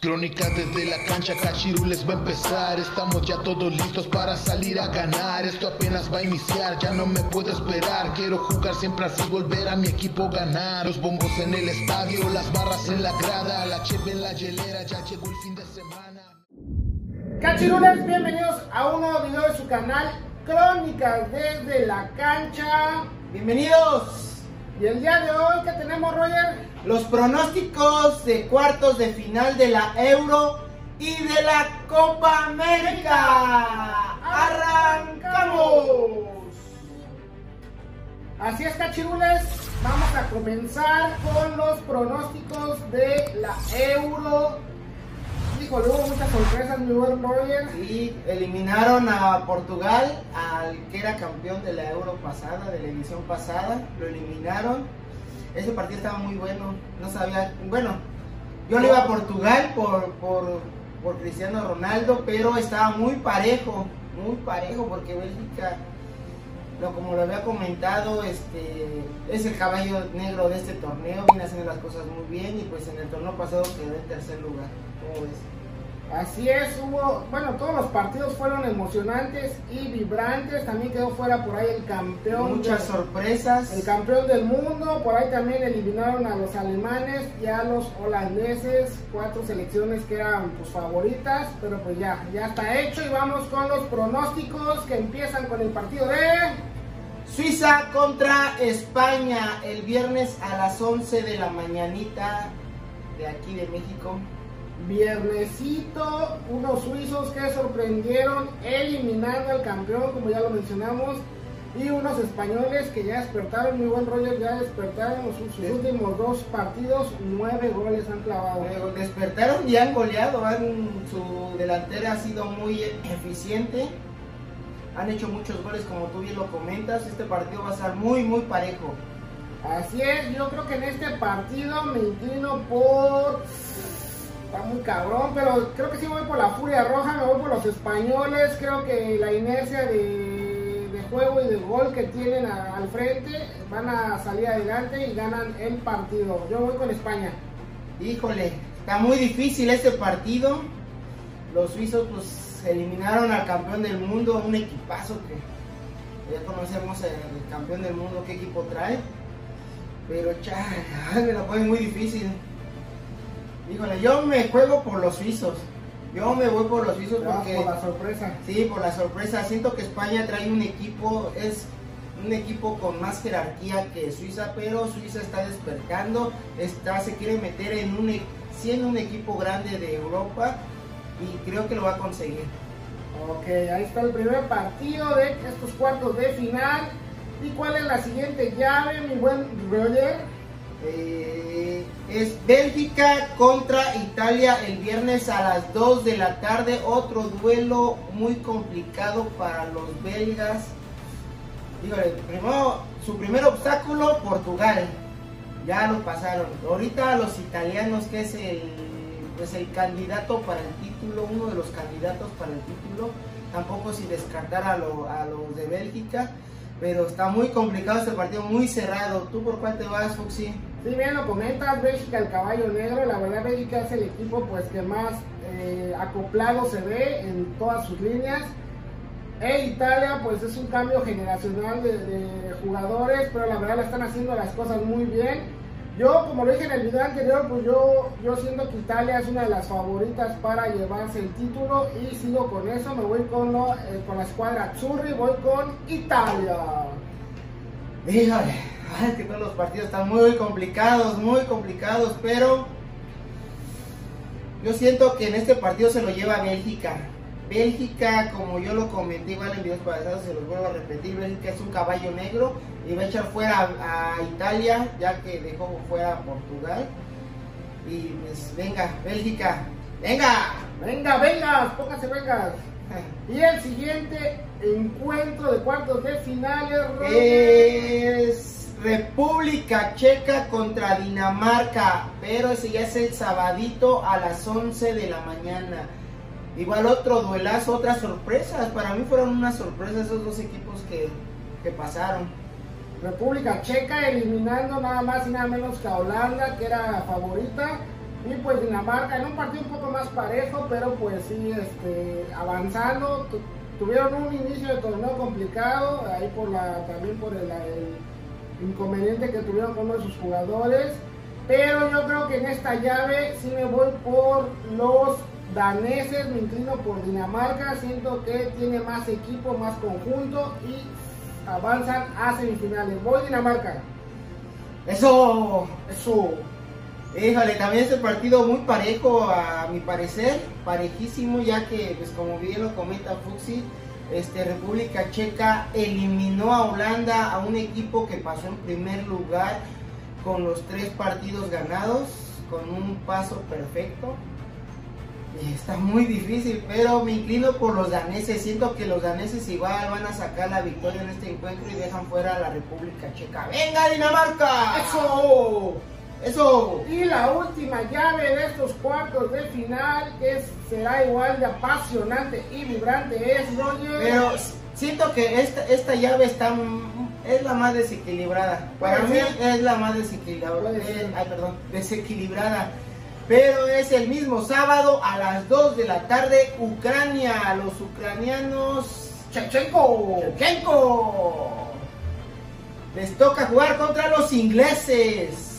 Crónica desde la cancha, Cachirules va a empezar. Estamos ya todos listos para salir a ganar. Esto apenas va a iniciar, ya no me puedo esperar. Quiero jugar siempre así, volver a mi equipo ganar. Los bombos en el estadio, las barras en la grada, la cheve en la hielera, ya llegó el fin de semana. Cachirules, bienvenidos a un nuevo video de su canal Crónicas desde la cancha. Bienvenidos. Y el día de hoy, ¿qué tenemos, Roger? Los pronósticos de cuartos de final de la Euro y de la Copa América. ¡Arrancamos! Así es, cachirules. Vamos a comenzar con los pronósticos de la Euro. Hubo muchas sorpresas, mi buen Roger. Y eliminaron a Portugal, al que era campeón de la Euro pasada, de la edición pasada. Lo eliminaron. Ese partido estaba muy bueno. No sabía. Bueno, yo le iba a Portugal por, por, por Cristiano Ronaldo, pero estaba muy parejo. Muy parejo, porque Bélgica como lo había comentado, este, es el caballo negro de este torneo, viene haciendo las cosas muy bien y pues en el torneo pasado quedó en tercer lugar. ¿Cómo ves? Así es, hubo, bueno, todos los partidos fueron emocionantes y vibrantes. También quedó fuera por ahí el campeón. Muchas de- sorpresas. El campeón del mundo, por ahí también eliminaron a los alemanes y a los holandeses, cuatro selecciones que eran pues favoritas, pero pues ya, ya está hecho y vamos con los pronósticos que empiezan con el partido de... Suiza contra España el viernes a las 11 de la mañanita de aquí de México. Viernesito, unos suizos que sorprendieron eliminando al campeón, como ya lo mencionamos, y unos españoles que ya despertaron, muy buen rollo, ya despertaron sus, últimos dos partidos, nueve goles han clavado. Despertaron y han goleado, han- su delantera ha sido muy eficiente, han hecho muchos goles como tú bien lo comentas, este partido va a ser muy muy parejo. Así es, yo creo que en este partido me inclino por. Está muy cabrón, pero creo que sí voy por la Furia Roja, me voy por los españoles. Creo que la inercia de, de juego y de gol que tienen al frente van a salir adelante y ganan el partido. Yo voy con España. Híjole, está muy difícil este partido. Los suizos pues eliminaron al campeón del mundo, un equipazo que ya conocemos el campeón del mundo, qué equipo trae. Pero chale, me la ponen muy difícil. Híjole, yo me juego por los suizos. Yo me voy por los suizos Vamos porque por la sorpresa. Sí, por la sorpresa. Siento que España trae un equipo, es un equipo con más jerarquía que Suiza, pero Suiza está despertando, está, se quiere meter en un, e- siendo un equipo grande de Europa y creo que lo va a conseguir. Ok, ahí está el primer partido de estos cuartos de final. ¿Y cuál es la siguiente llave, mi buen Roger? Eh, es Bélgica contra Italia el viernes a las 2 de la tarde. Otro duelo muy complicado para los belgas. Dígale, su primer obstáculo, Portugal. Ya lo pasaron. Ahorita los italianos, que es el, pues el candidato para el título, uno de los candidatos para el título. Tampoco sin descartar a, lo- a los de Bélgica. Pero está muy complicado este partido, muy cerrado. ¿Tú por cuál te vas, Fuxi? Sí, bien lo comentas, Bélgica el caballo negro, la verdad Bélgica es el equipo pues que más eh, acoplado se ve en todas sus líneas. E Italia pues es un cambio generacional de, jugadores, pero la verdad le están haciendo las cosas muy bien. Yo, como lo dije en el video anterior, pues yo, yo siento que Italia es una de las favoritas para llevarse el título y sigo con eso, me voy con, lo- eh, con la escuadra Azzurri, voy con Italia. Híjole, ay, que todos los partidos están muy complicados, muy complicados, pero yo siento que en este partido se lo lleva Bélgica. Bélgica, como yo lo comenté igual en videos pasados, se los vuelvo a repetir, Bélgica es un caballo negro y va a echar fuera a, a Italia, ya que dejó fuera a Portugal. Y pues venga, Bélgica, venga. Venga, venga, póngase vengas. Y el siguiente encuentro de cuartos de finales. Es República Checa contra Dinamarca, pero ese ya es el sabadito a las 11 de la mañana. Igual otro duelazo, otras sorpresas. Para mí fueron unas sorpresas esos dos equipos que, que pasaron. República Checa eliminando nada más y nada menos que a Holanda, que era favorita. Y pues Dinamarca en un partido un poco más parejo, pero pues sí, este, avanzando. tuvieron un inicio de torneo complicado, ahí por la, también por el, inconveniente que tuvieron con uno de sus jugadores. Pero yo creo que en esta llave sí me voy por los daneses, me inclino por Dinamarca, siento que tiene más equipo, más conjunto y avanzan a semifinales. Voy Dinamarca. Eso, eso. Híjole, también es el partido muy parejo a mi parecer, parejísimo, ya que, pues como bien lo comenta Fuxi, este, República Checa eliminó a Holanda, a un equipo que pasó en primer lugar con los tres partidos ganados, con un paso perfecto. Está muy difícil, pero me inclino por los daneses. Siento que los daneses igual van a sacar la victoria en este encuentro y dejan fuera a la República Checa. ¡Venga, Dinamarca! ¡Eso! Eso. Y la última llave de estos cuartos de final, que será igual de apasionante y vibrante, es Roger. Pero siento que esta, esta llave está es la más desequilibrada. Para mí es la más desequilibrada. Eh, ay, perdón, desequilibrada. Pero es el mismo sábado a las 2 de la tarde, Ucrania, los ucranianos. Chechenko. Chechenko. Les toca jugar contra los ingleses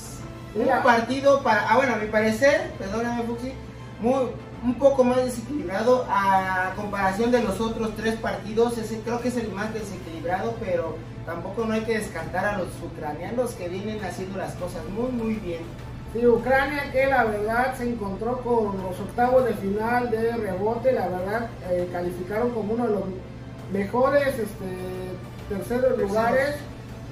un partido para, ah bueno, a mi parecer, perdóname Fuxi, muy, un poco más desequilibrado a comparación de los otros tres partidos, ese creo que es el más desequilibrado, pero tampoco no hay que descartar a los ucranianos que vienen haciendo las cosas muy muy bien. Sí, Ucrania que la verdad se encontró con los octavos de final de rebote, la verdad eh, calificaron como uno de los mejores este, terceros. lugares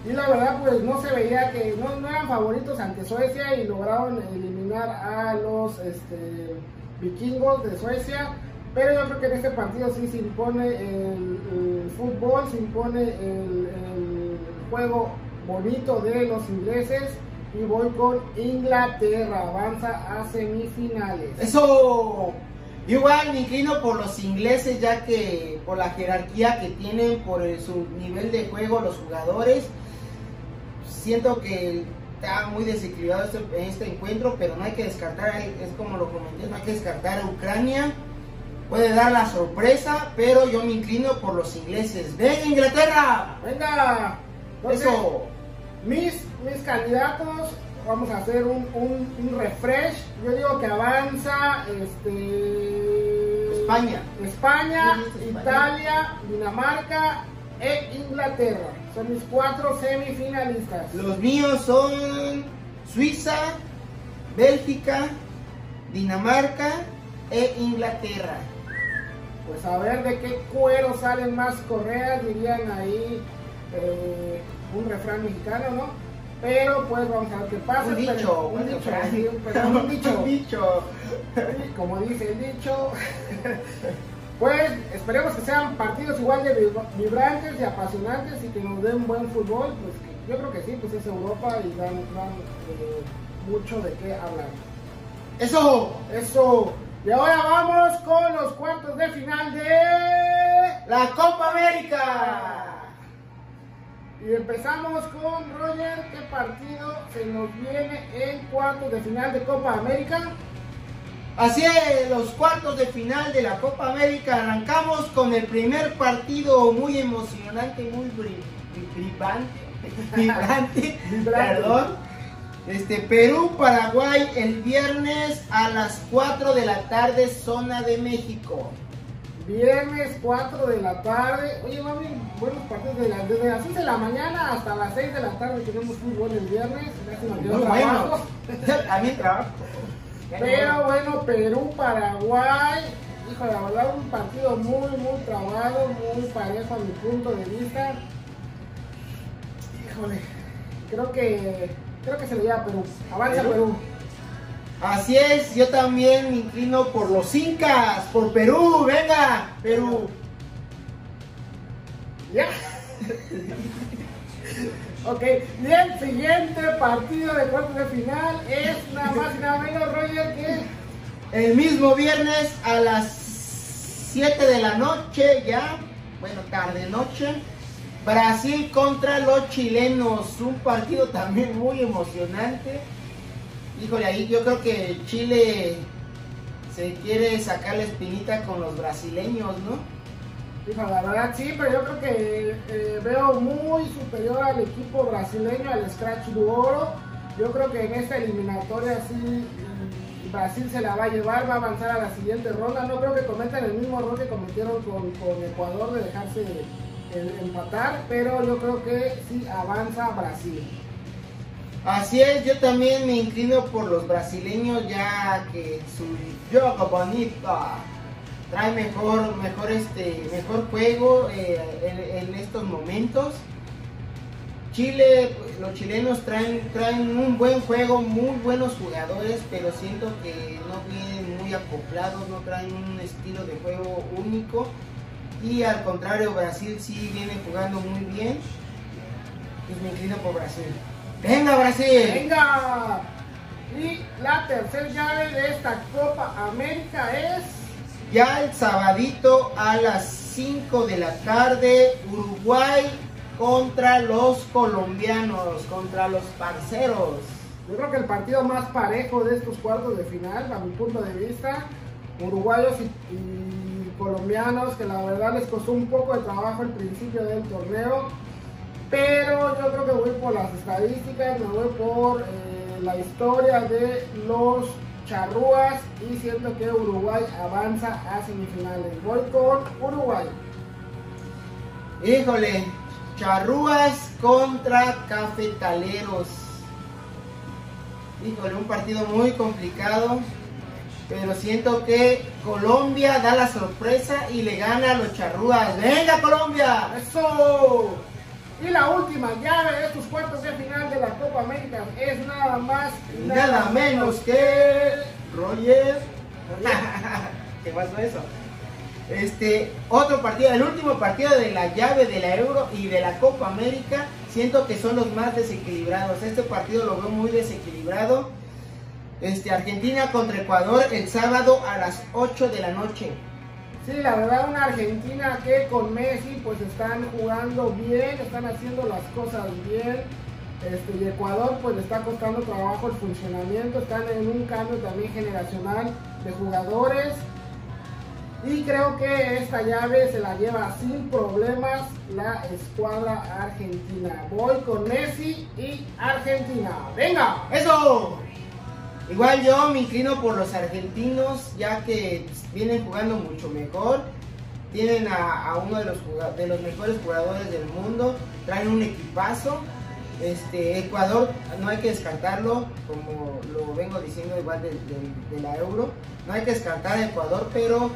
y la verdad, pues no se veía que no, eran favoritos ante Suecia y lograron eliminar a los este, vikingos de Suecia. Pero yo creo que en este partido sí se impone el, fútbol, se impone el, juego bonito de los ingleses y voy con Inglaterra, avanza a semifinales. Eso, igual me inclino por los ingleses ya que por la jerarquía que tienen, por su nivel de juego los jugadores siento que está muy desequilibrado este, este encuentro, pero no hay que descartar, es como lo comenté, no hay que descartar a Ucrania. Puede dar la sorpresa, pero yo me inclino por los ingleses. ¡Ven, Inglaterra! ¡Venga! Eso. Mis, mis candidatos, vamos a hacer un, un, refresh. Yo digo que avanza este, España. España, Italia, Dinamarca e Inglaterra. Son mis cuatro semifinalistas. Los míos son Suiza, Bélgica, Dinamarca e Inglaterra. Pues a ver de qué cuero salen más correas, dirían ahí eh, un refrán mexicano, ¿no? Pero pues vamos a ver qué pasa. Un dicho, un, dicho, un dicho. un dicho. Como dice el dicho. Pues esperemos que sean partidos igual de vibrantes y apasionantes y que nos den buen fútbol. Pues yo creo que sí, pues es Europa y dan, eh, mucho de qué hablar. Eso, eso. Y ahora vamos con los cuartos de final de la Copa América. Y empezamos con Roger, ¿qué partido se nos viene en cuartos de final de Copa América? Así es, los cuartos de final de la Copa América. Arrancamos con el primer partido muy emocionante, muy vibrante, perdón. Este, Perú-Paraguay el viernes a las 4 de la tarde, zona de México. Viernes 4 de la tarde. Oye, mami, buenos partidos de desde las 6 de la mañana hasta las 6 de la tarde tenemos fútbol el viernes. Muy bueno. También trabajo. Pero bueno, Perú, Paraguay, hijo, la verdad un partido muy, muy trabado, muy parejo a mi punto de vista. Híjole, creo que creo que se le lleva a Perú. Avanza Perú. Así es, yo también me inclino por los incas, por Perú, venga, Perú. Ya. Ok, y el siguiente partido de cuartos de final es nada más y Roger, que el mismo viernes a las 7 de la noche, ya, bueno, tarde noche, Brasil contra los chilenos, un partido también muy emocionante. Híjole, ahí yo creo que Chile se quiere sacar la espinita con los brasileños, ¿no? La verdad sí, pero yo creo que eh, veo muy superior al equipo brasileño, al Scratch du Oro. Yo creo que en esta eliminatoria sí mm, Brasil se la va a llevar, va a avanzar a la siguiente ronda. No creo que cometan el mismo error que cometieron con, con Ecuador de dejarse empatar, pero yo creo que sí avanza Brasil. Así es, yo también me inclino por los brasileños ya que su juego bonito trae mejor, mejor este, mejor juego eh, en, estos momentos. Chile, los chilenos traen, traen un buen juego, muy buenos jugadores, pero siento que no vienen muy acoplados, no traen un estilo de juego único. Y al contrario, Brasil sí viene jugando muy bien. Pues me inclino por Brasil. ¡Venga, Brasil! ¡Venga! Y la tercera llave de esta Copa América es Ya el sabadito a las 5 de la tarde, Uruguay contra los colombianos, contra los parceros. Yo creo que el partido más parejo de estos cuartos de final, a mi punto de vista, uruguayos y, colombianos, que la verdad les costó un poco de trabajo al principio del torneo, pero yo creo que voy por las estadísticas, me voy por eh, la historia de los charrúas y siento que Uruguay avanza a semifinales. Voy con Uruguay. Híjole, charrúas contra cafetaleros. Híjole, un partido muy complicado. Pero siento que Colombia da la sorpresa y le gana a los charrúas. ¡Venga, Colombia! ¡Eso! Y la última llave de estos cuartos de final de la Copa América es nada más y Nada menos que Roger. ¿Qué pasó eso? Este, otro partido, el último partido de la llave de la Euro y de la Copa América, siento que son los más desequilibrados. Este partido lo veo muy desequilibrado. Este, Argentina contra Ecuador el sábado a las 8 de la noche. Sí, la verdad una Argentina que con Messi pues están jugando bien, están haciendo las cosas bien. Este, y Ecuador pues le está costando trabajo el funcionamiento, están en un cambio también generacional de jugadores. Y creo que esta llave se la lleva sin problemas la escuadra argentina. Voy con Messi y Argentina. ¡Venga! ¡Eso! Igual yo me inclino por los argentinos, ya que vienen jugando mucho mejor. Tienen a, uno de los, de los mejores jugadores del mundo, traen un equipazo. Este, Ecuador no hay que descartarlo, como lo vengo diciendo igual de, de- la Euro. No hay que descartar a Ecuador, pero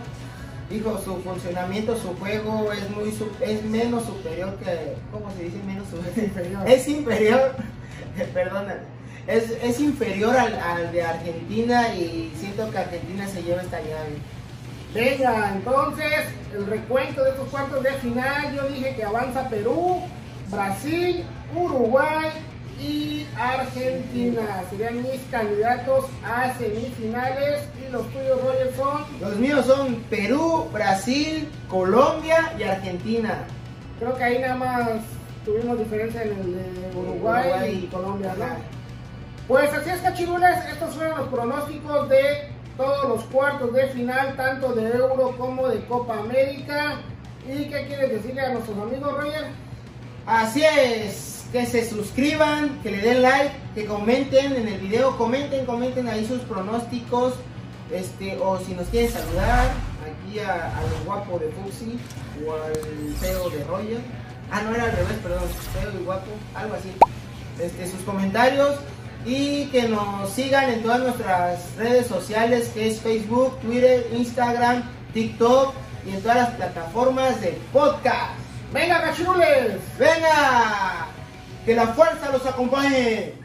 dijo su funcionamiento, su juego es muy es menos superior que ¿cómo se dice menos superior? es inferior, perdona, es, es inferior al, al de Argentina y siento que Argentina se lleva esta llave. Venga, entonces el recuento de estos cuartos de final, yo dije que avanza Perú, Brasil, Uruguay y Argentina. Serían mis candidatos a semifinales y los tuyos, Roger, son, Los míos son Perú, Brasil, Colombia y Argentina. creo que ahí nada más tuvimos diferencia en el de Uruguay, Uruguay y Colombia, ¿no? Pues así es, cachirules, estos fueron los pronósticos de todos los cuartos de final, tanto de Euro como de Copa América. ¿Y qué quieres decirle a nuestros amigos, Roger? Así es, que se suscriban, que le den like, que comenten en el video, comenten, comenten ahí sus pronósticos, este, o si nos quieren saludar, aquí a- al guapo de Fuxi o al feo de Roger. Ah, no era al revés, perdón, feo y guapo, algo así. Este, sus comentarios y que nos sigan en todas nuestras redes sociales, que es Facebook, Twitter, Instagram, TikTok y en todas las plataformas de podcast. ¡Venga, cachirules! ¡Venga! ¡Que la fuerza los acompañe!